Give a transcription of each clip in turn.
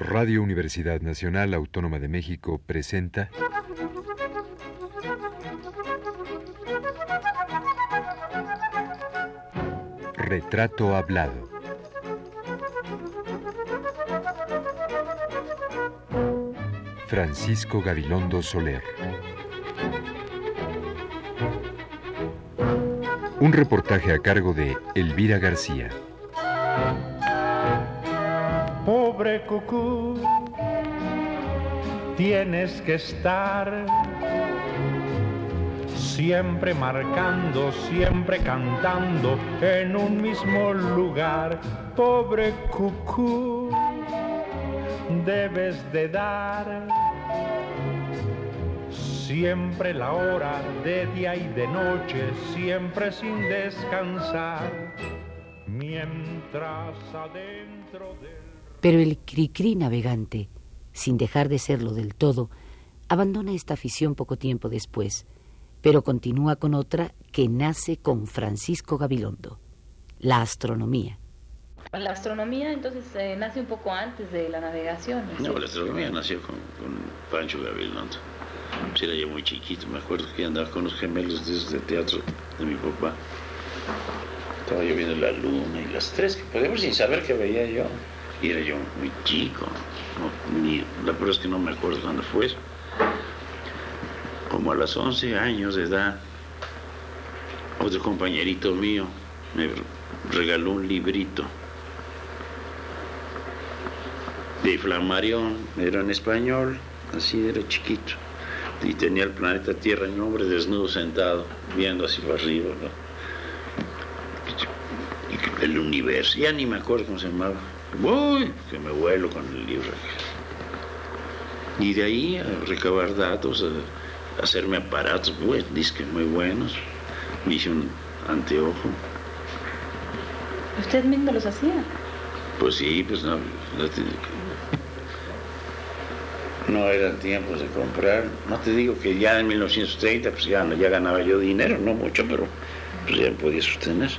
Radio Universidad Nacional Autónoma de México presenta Retrato Hablado. Francisco Gabilondo Soler. Un reportaje a cargo de Elvira García. Tienes que estar siempre marcando, siempre cantando en un mismo lugar. Pobre cucú, debes de dar siempre la hora de día y de noche, siempre sin descansar, mientras adentro del... Pero el cricri navegante, sin dejar de serlo del todo, abandona esta afición poco tiempo después, pero continúa con otra que nace con Francisco Gabilondo, la astronomía. La astronomía entonces eh, nace un poco antes de la navegación. No, la astronomía nació con, con Pancho Gabilondo. Si era yo muy chiquito, me acuerdo que andaba con los gemelos de, de teatro de mi papá. Estaba yo viendo la luna y las tres que podíamos sin saber qué veía yo. Y era yo muy chico. Ni, la verdad es que no me acuerdo cuándo fue. Como a los 11 años de edad, otro compañerito mío me regaló un librito de Flammarion, era en español, así era chiquito y tenía el planeta Tierra un hombre desnudo sentado, viendo hacia arriba, ¿no? El universo, ya ni me acuerdo cómo se llamaba. Uy, que me vuelo con el libro. Y de ahí a recabar datos, a hacerme aparatos, pues, disques muy buenos. Me hice un anteojo. ¿Usted mismo los hacía? Pues sí, pues no, no no eran tiempos de comprar. No te digo que ya en 1930 pues ya, ya ganaba yo dinero, no mucho, pero pues ya podía sostener.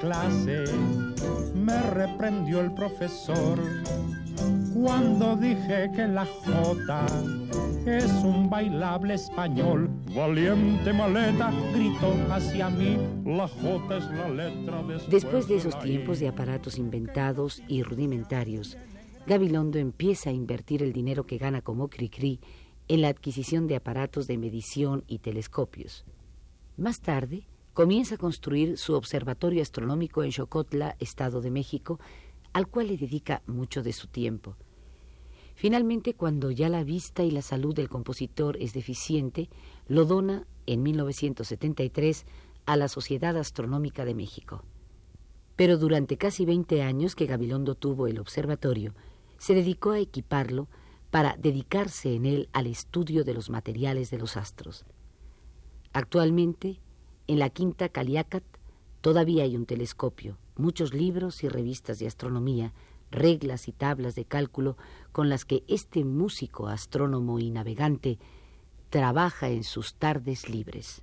Clase me reprendió el profesor cuando dije que la J es un bailable español. Valiente maleta gritó hacia mí, la J es la letra después Después de esos tiempos de aparatos inventados y rudimentarios, Gabilondo empieza a invertir el dinero que gana como Cricri en la adquisición de aparatos de medición y telescopios. Más tarde, comienza a construir su observatorio astronómico en Xocotla, Estado de México, al cual le dedica mucho de su tiempo. Finalmente, cuando ya la vista y la salud del compositor es deficiente, lo dona en 1973 a la Sociedad Astronómica de México. Pero durante casi 20 años que Gabilondo tuvo el observatorio, se dedicó a equiparlo para dedicarse en él al estudio de los materiales de los astros. Actualmente, en la Quinta Caliacat todavía hay un telescopio, muchos libros y revistas de astronomía, reglas y tablas de cálculo con las que este músico, astrónomo y navegante trabaja en sus tardes libres.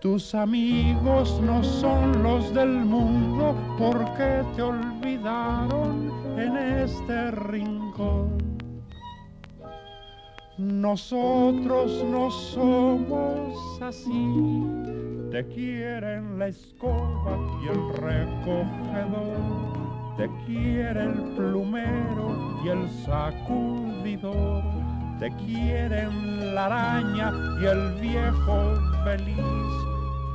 Tus amigos no son los del mundo porque te olvidaron en este rincón. Nosotros no somos así, te quieren la escoba y el recogedor, te quiere el plumero y el sacudidor, te quieren la araña y el viejo feliz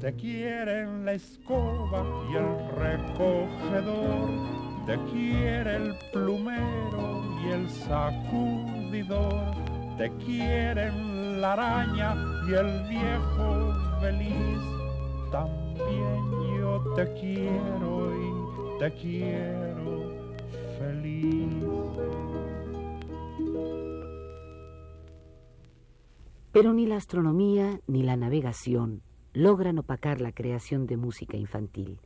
te quieren la escoba y el recogedor, te quiere el plumero y el sacudidor, te quieren la araña y el viejo feliz. También yo te quiero y te quiero feliz. Pero ni la astronomía ni la navegación logran opacar la creación de música infantil.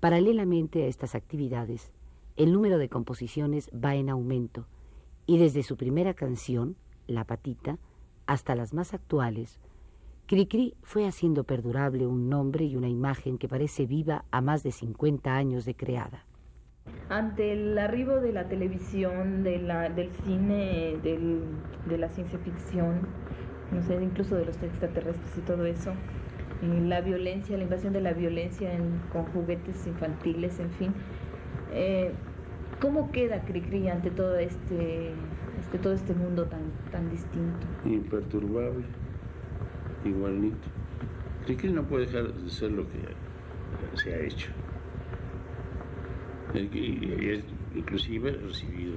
Paralelamente a estas actividades, el número de composiciones va en aumento y desde su primera canción, La Patita, hasta las más actuales, Cricri fue haciendo perdurable un nombre y una imagen que parece viva a más de 50 años de creada. Ante el arribo de la televisión, del cine, de la ciencia ficción, no sé, incluso de los extraterrestres y todo eso, la violencia, la invasión de la violencia con juguetes infantiles, en fin. Eh, ¿Cómo queda Cricri ante todo este, este, todo este mundo tan, tan distinto? Imperturbable, igualito. Cricri no puede dejar de ser lo que se ha hecho. Y, inclusive recibido,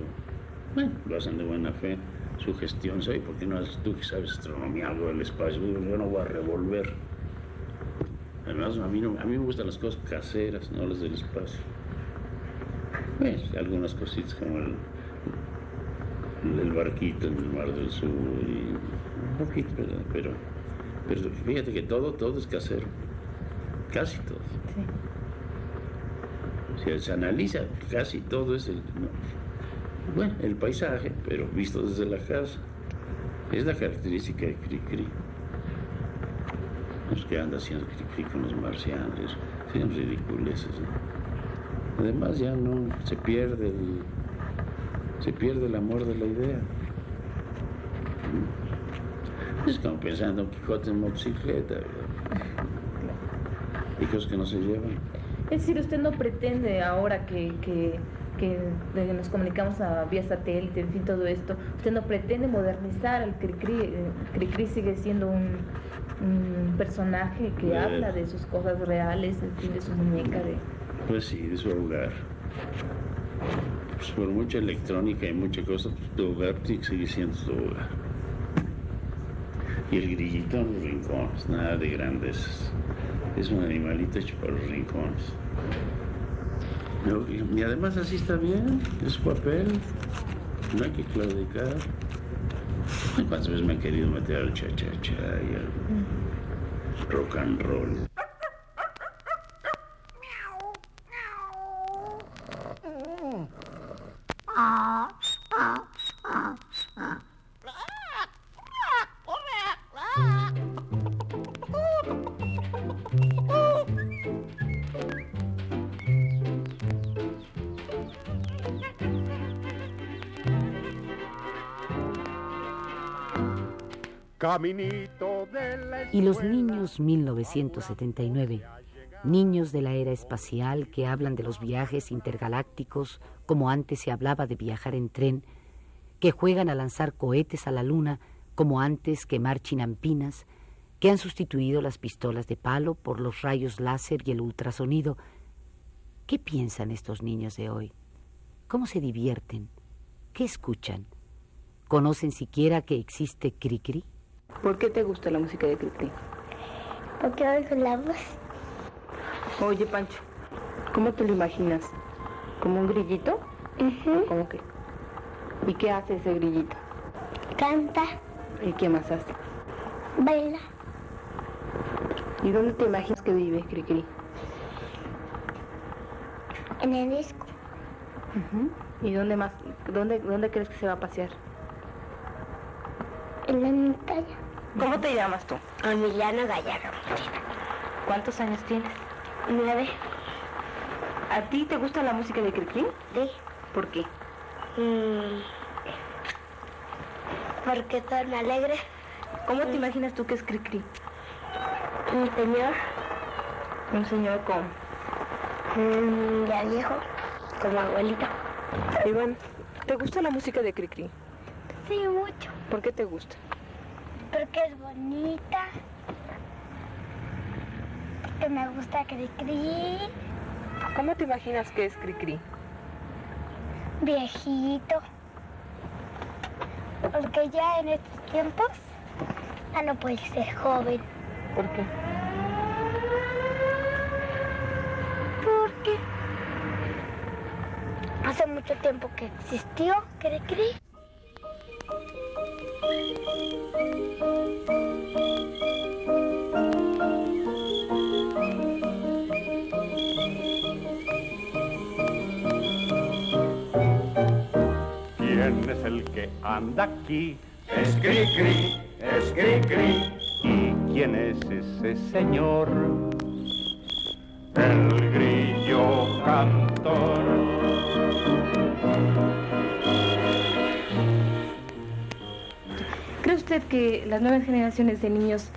bueno, lo hacen de buena fe su gestión, ¿sabes? ¿Por qué no haces tú que sabes astronomía, algo del espacio? Yo no voy a revolver. Además, a mí, a mí me gustan las cosas caseras, no las del espacio. Pues, algunas cositas como el, el, barquito en el Mar del Sur y un poquito, pero, pero fíjate que todo, todo es casero. Casi todo. Sí. Si se analiza, casi todo es el, bueno, el paisaje, pero visto desde la casa. Es la característica de Cricri. Los que anda haciendo Cricri con los marcianos, son ridiculeces. Además ya no se pierde el, se pierde el amor de la idea. Es como pensando en Quijote en motocicleta, Y cosas que no se llevan. Es decir, usted no pretende ahora que, que que nos comunicamos a vía satélite, en fin, todo esto, usted no pretende modernizar al Cricri, Cricri sigue siendo un, personaje que habla de sus cosas reales, en fin, de su muñeca. De... Pues sí, de su hogar. Pues por mucha electrónica y mucha cosa, pues tu hogar sigue siendo su hogar. Y el grillito en los rincones, nada de grandes. Es un animalito hecho para los rincones. Y además así está bien, es papel, no hay que claudicar. ¿Cuántas veces me han querido meter al cha-cha-cha y al rock and roll? Caminito de la Y los niños 1979, niños de la era espacial que hablan de los viajes intergalácticos como antes se hablaba de viajar en tren, que juegan a lanzar cohetes a la luna como antes quemar chinampinas, que han sustituido las pistolas de palo por los rayos láser y el ultrasonido. ¿Qué piensan estos niños de hoy? ¿Cómo se divierten? ¿Qué escuchan? ¿Conocen siquiera que existe Cricri? ¿Por qué te gusta la música de Cricri? Porque oigo la voz. Oye, Pancho, ¿cómo te lo imaginas? ¿Como un grillito? ¿Cómo qué? ¿Y qué hace ese grillito? Canta, ¿Y qué más hace? baila. ¿Y dónde te imaginas que vive Cricri? En el disco. ¿Y dónde más? ¿Dónde, ¿Dónde crees que se va a pasear? En la montaña. ¿Cómo te llamas tú? Emiliano Gallardo. ¿Cuántos años tienes? Nueve. ¿A ti te gusta la música de Cricri? Sí. ¿Por qué? Mm. Porque son alegres. ¿Cómo te imaginas tú que es Cricri? Un señor Un señor con... mm, ya viejo, como abuelito. Iván, ¿te gusta la música de Cricri? Sí, mucho. ¿Por qué te gusta? Porque es bonita. Porque me gusta Cricri. ¿Cómo te imaginas que es Cricri? Viejito. Porque ya en estos tiempos ya no puede ser joven. ¿Por qué? Porque hace mucho tiempo que existió Cricri. Aquí? Es Cricri, es. ¿Y quién es ese señor? El grillo cantor. ¿Cree usted que las nuevas generaciones de niños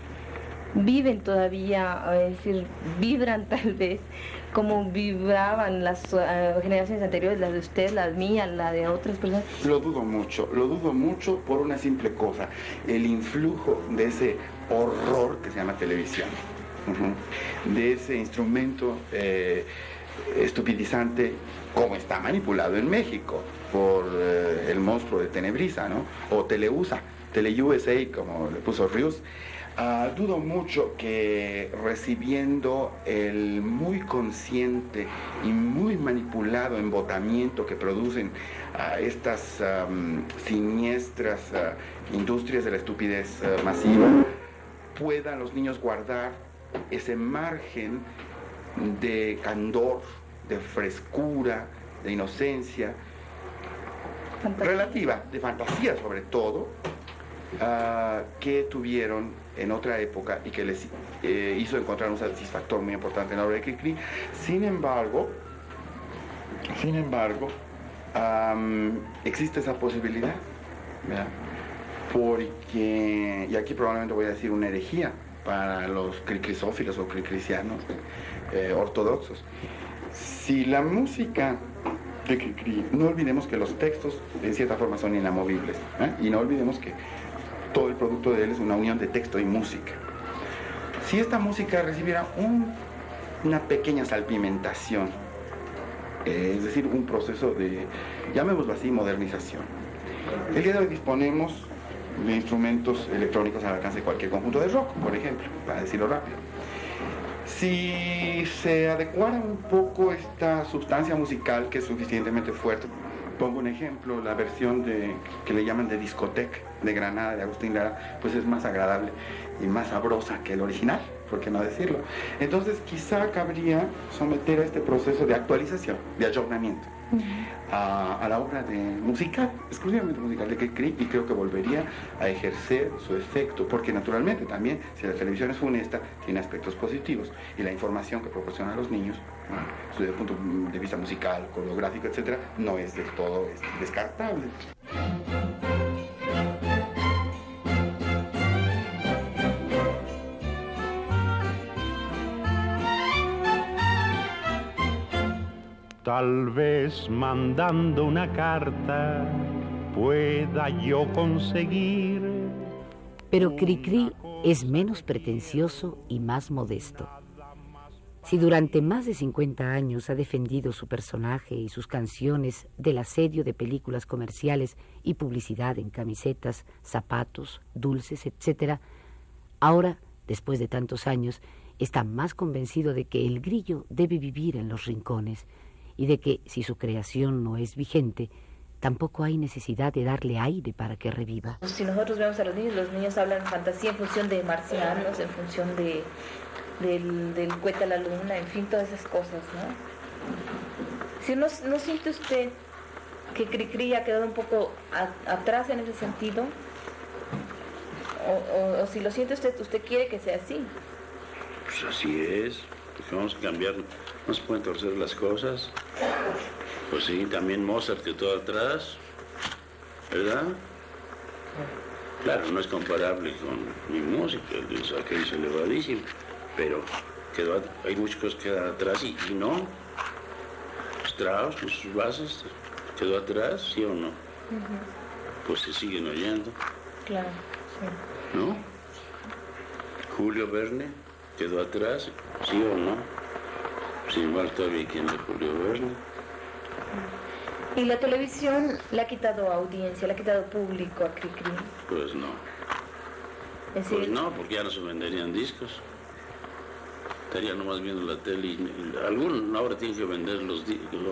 viven todavía, es decir, vibran tal vez como vibraban las eh, generaciones anteriores, las de usted, las mías, la de otras personas? Lo dudo mucho, lo dudo mucho por una simple cosa, el influjo de ese horror que se llama televisión, de ese instrumento eh, estupidizante como está manipulado en México por eh, el monstruo de Tenebrisa, ¿no? O Teleusa, TeleUSA, como le puso Rius. Ah, dudo mucho que recibiendo el muy consciente y muy manipulado embotamiento que producen ah, estas siniestras ah, industrias de la estupidez masiva, puedan los niños guardar ese margen de candor, de frescura, de inocencia, relativa, de fantasía sobre todo, que tuvieron en otra época y que les eh, hizo encontrar un satisfactor muy importante en la obra de Cricri. Sin embargo, sin embargo, existe esa posibilidad, ¿verdad? porque, y aquí probablemente voy a decir una herejía para los cricrisófilos o cricricianos eh, ortodoxos. Si la música de Cricri, no olvidemos que los textos en cierta forma son inamovibles, ¿eh? y no olvidemos que todo el producto de él es una unión de texto y música. Si esta música recibiera un- una pequeña salpimentación, eh, es decir, un proceso de, llamémoslo así, modernización. El día de hoy disponemos de instrumentos electrónicos al alcance de cualquier conjunto de rock, por ejemplo, para decirlo rápido. Si se adecuara un poco esta sustancia musical que es suficientemente fuerte, pongo un ejemplo, la versión de, que le llaman de discoteca de Granada, de Agustín Lara, pues es más agradable y más sabrosa que el original, ¿por qué no decirlo? Entonces quizá cabría someter a este proceso de actualización, de ayornamiento, a, a la obra de musical, exclusivamente musical de Cricri, y creo que volvería a ejercer su efecto, porque naturalmente también, si la televisión es funesta, tiene aspectos positivos, y la información que proporciona a los niños, ¿no? desde el punto de vista musical, coreográfico, etcétera, no es del todo este, descartable. Tal vez mandando una carta pueda yo conseguir. Pero Cricri es menos pretencioso y más modesto. Si durante más de 50 años ha defendido su personaje y sus canciones del asedio de películas comerciales y publicidad en camisetas, zapatos, dulces, etc., ahora, después de tantos años, está más convencido de que el grillo debe vivir en los rincones y de que, si su creación no es vigente, tampoco hay necesidad de darle aire para que reviva. Si nosotros vemos a los niños, los niños hablan fantasía en función de marcianos, en función de, del, del a la luna, en fin, todas esas cosas, ¿no? Si no, no siente usted que Cricri ha quedado un poco atrás en ese sentido, o, o, si lo siente usted, usted quiere que sea así. Pues así es, porque vamos a cambiar, no se pueden torcer las cosas. Pues sí, también Mozart quedó atrás, ¿verdad? Claro, no es comparable con mi música, aquello es elevadísimo, pero quedó, hay muchas cosas que quedan atrás y, no. Strauss con sus bases quedó atrás, ¿sí o no? Pues se siguen oyendo. Claro, sí. ¿No? Julio Verne quedó atrás, ¿sí o no? Sin embargo, todavía quién es Julio Verne. ¿Y la televisión le ha quitado audiencia, le ha quitado público a Cricri? Pues no. Pues no, porque ya no se venderían discos. Estaría nomás viendo la tele y, algún ahora tiene que vender los,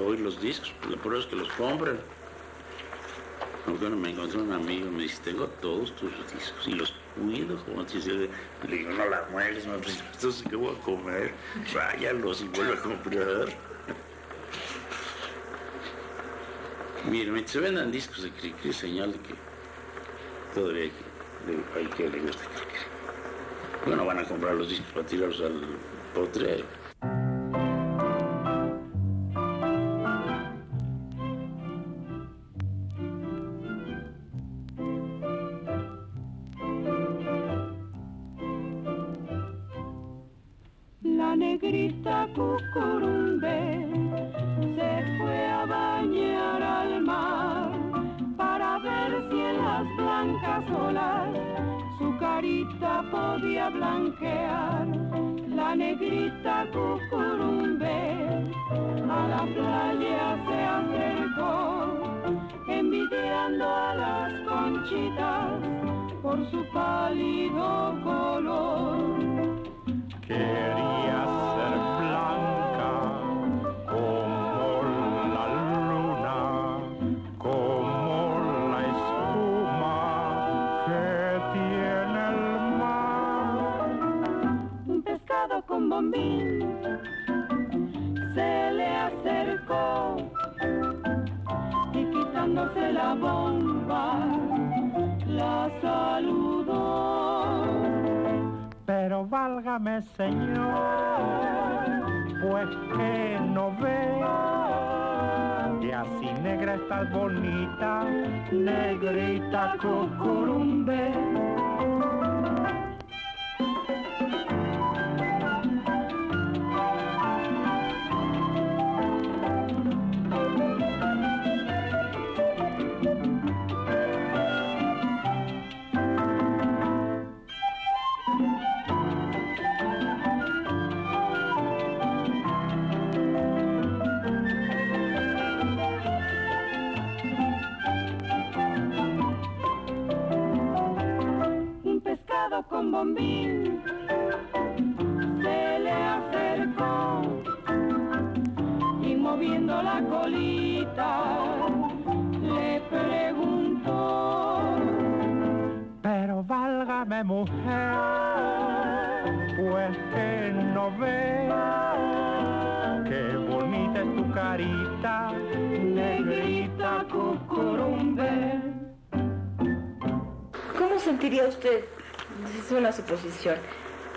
oír los discos, lo prueba es que los compren. Bueno, me encontré un amigo me dice, tengo todos tus discos y los cuido, como te dice, le digo, no la mueres, no, pues, entonces, ¿qué voy a comer? Váyalos y vuelve a comprar. Miren, se vendan discos de Cricri, señal de que todavía hay que, hay que le gusta Cricri. Bueno, van a comprar los discos para tirarlos al potrero. Su carita podía blanquear. La negrita cucurumbe a la playa se acercó, envidiando a las conchitas por su pálido color. Quería ser blanca se le acercó y quitándose la bomba la saludó. Pero válgame Señor, pues que no ve que así negra estás bonita, negrita cucurumbe. Colita le preguntó Pero válgame mujer, pues que no ve qué bonita es tu carita, negrita cucurumbe. ¿Cómo sentiría usted, es una suposición,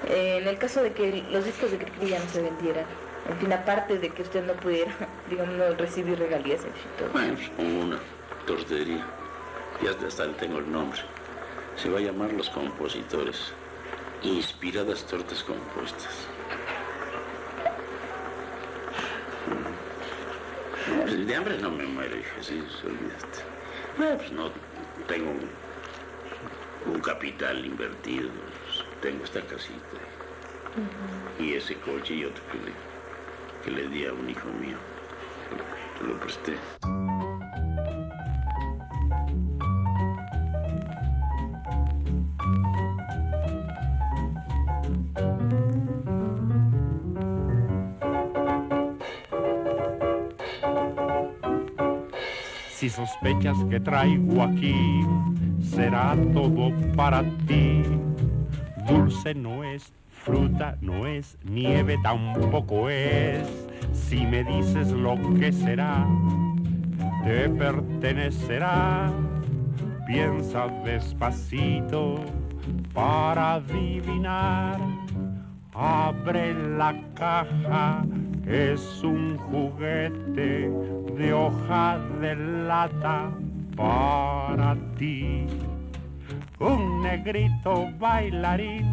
eh, en el caso de que los discos de Cricri no se vendieran? En fin, aparte de que usted no pudiera, digamos, no recibir regalías, en fin, todo. Bueno, pues una tortería. Ya hasta le tengo el nombre. Se va a llamar Los Compositores. Inspiradas tortas compuestas. pues, de hambre no me muero, hija, sí, olvídate. Bueno, pues no tengo un, un capital invertido, pues, tengo esta casita y ese coche y otro que le, que le di a un hijo mío. Lo, lo presté. Si sospechas que traigo aquí, será todo para ti. Dulce no es, fruta no es, nieve tampoco es. Si me dices lo que será, te pertenecerá. Piensa despacito para adivinar. Abre la caja, es un juguete de hoja de lata para ti. Un negrito bailarín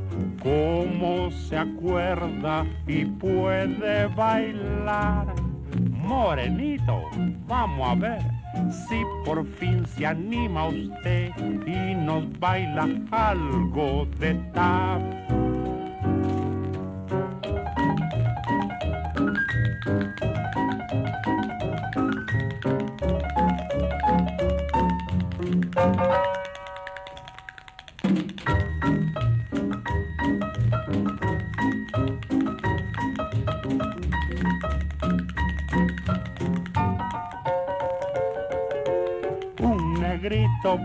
cómo se acuerda y puede bailar. Morenito, vamos a ver si por fin se anima usted y nos baila algo de tap.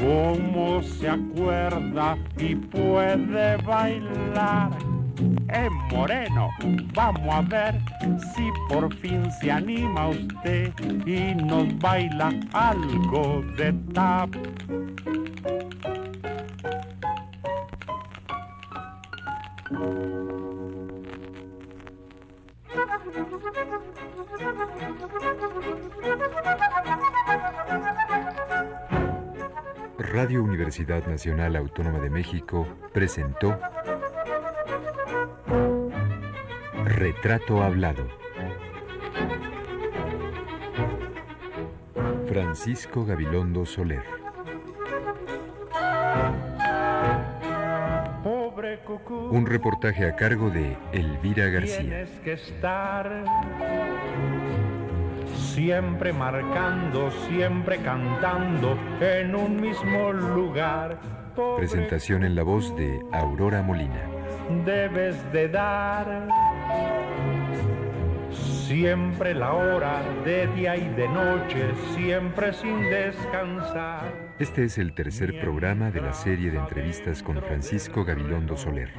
cómo se acuerda y puede bailar. Eh, Moreno, vamos a ver si por fin se anima usted y nos baila algo de tap. Radio Universidad Nacional Autónoma de México presentó Retrato Hablado. Francisco Gabilondo Soler. Un reportaje a cargo de Elvira García. Siempre marcando, siempre cantando en un mismo lugar. Pobre Presentación en la voz de Aurora Molina. debes de dar siempre la hora de día y de noche, siempre sin descansar. Este es el tercer programa de la serie de entrevistas con Francisco Gabilondo Soler.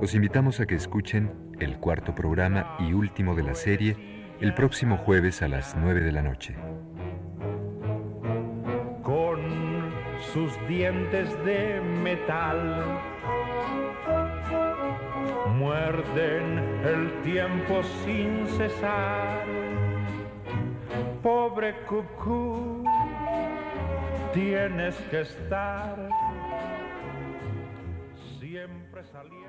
Los invitamos a que escuchen el cuarto programa y último de la serie el próximo jueves a las 9 de la noche. Con sus dientes de metal muerden el tiempo sin cesar. Pobre cucú, tienes que estar siempre saliendo.